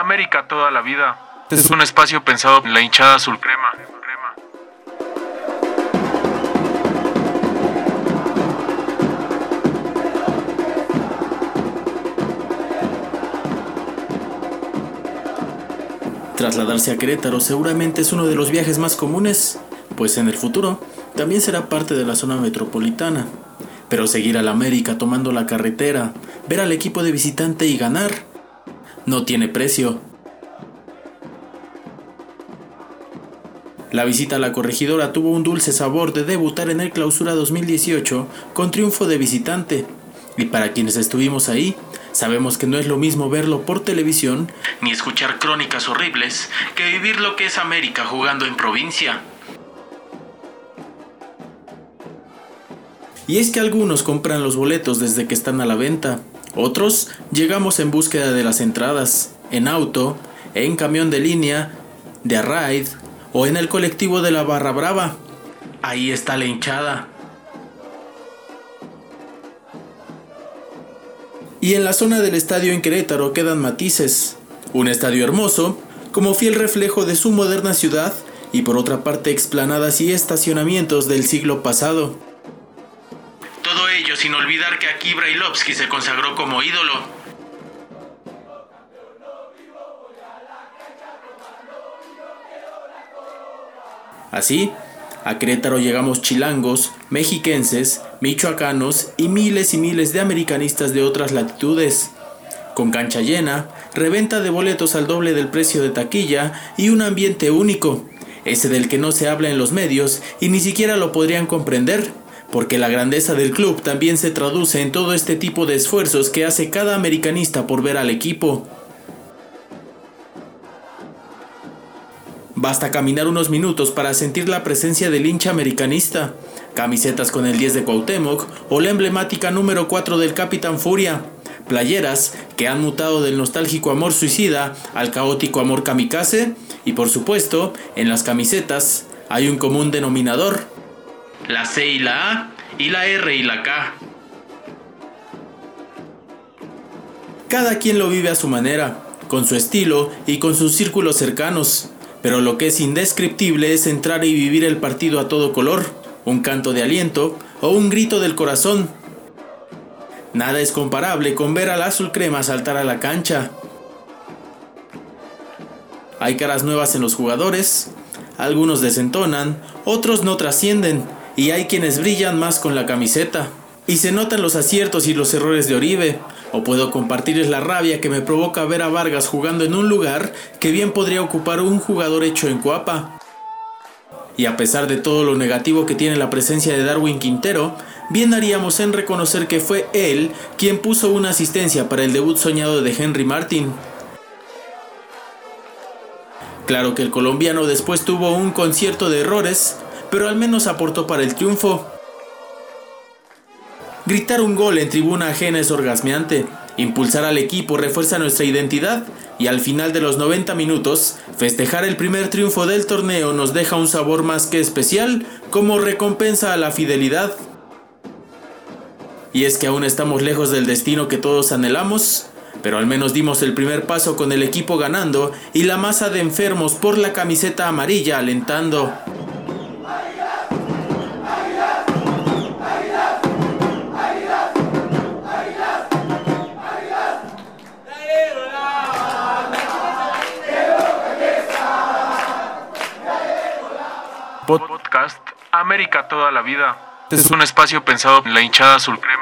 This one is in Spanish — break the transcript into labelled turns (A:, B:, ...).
A: América toda la vida. Es un espacio pensado en la hinchada azul crema.
B: Trasladarse a Querétaro seguramente es uno de los viajes más comunes, pues en el futuro también será parte de la zona metropolitana. Pero seguir a la América tomando la carretera, ver al equipo de visitante y ganar, no tiene precio. La visita a la corregidora tuvo un dulce sabor de debutar en el Clausura 2018 con triunfo de visitante. Y para quienes estuvimos ahí, sabemos que no es lo mismo verlo por televisión ni escuchar crónicas horribles que vivir lo que es América jugando en provincia. Y es que algunos compran los boletos desde que están a la venta, otros llegamos en búsqueda de las entradas, en auto, en camión de línea, de ride o en el colectivo de la Barra Brava. Ahí está la hinchada. Y en la zona del estadio en Querétaro quedan matices. Un estadio hermoso, como fiel reflejo de su moderna ciudad, y por otra parte explanadas y estacionamientos del siglo pasado sin olvidar que aquí Brailovsky se consagró como ídolo. Así, a Querétaro llegamos chilangos, mexiquenses, michoacanos y miles y miles de americanistas de otras latitudes. Con cancha llena, reventa de boletos al doble del precio de taquilla y un ambiente único, ese del que no se habla en los medios y ni siquiera lo podrían comprender porque la grandeza del club también se traduce en todo este tipo de esfuerzos que hace cada americanista por ver al equipo. Basta caminar unos minutos para sentir la presencia del hincha americanista, camisetas con el 10 de Cuauhtémoc o la emblemática número 4 del Capitán Furia, playeras que han mutado del nostálgico amor suicida al caótico amor kamikaze. Y por supuesto, en las camisetas hay un común denominador, la C y la A, y la R y la K. Cada quien lo vive a su manera, con su estilo y con sus círculos cercanos, pero lo que es indescriptible es entrar y vivir el partido a todo color, un canto de aliento o un grito del corazón. Nada es comparable con ver al azul crema saltar a la cancha. Hay caras nuevas en los jugadores, algunos desentonan, otros no trascienden, y hay quienes brillan más con la camiseta. Y se notan los aciertos y los errores de Oribe. O puedo compartirles la rabia que me provoca ver a Vargas jugando en un lugar que bien podría ocupar un jugador hecho en Cuapa. Y a pesar de todo lo negativo que tiene la presencia de Darwin Quintero, bien haríamos en reconocer que fue él quien puso una asistencia para el debut soñado de Henry Martin. Claro que el colombiano después tuvo un concierto de errores, pero al menos aportó para el triunfo. Gritar un gol en tribuna ajena es orgasmeante, impulsar al equipo refuerza nuestra identidad y al final de los 90 minutos, festejar el primer triunfo del torneo nos deja un sabor más que especial como recompensa a la fidelidad. Y es que aún estamos lejos del destino que todos anhelamos, pero al menos dimos el primer paso con el equipo ganando y la masa de enfermos por la camiseta amarilla alentando.
A: Podcast América toda la vida. Es un espacio pensado en la hinchada azul crema.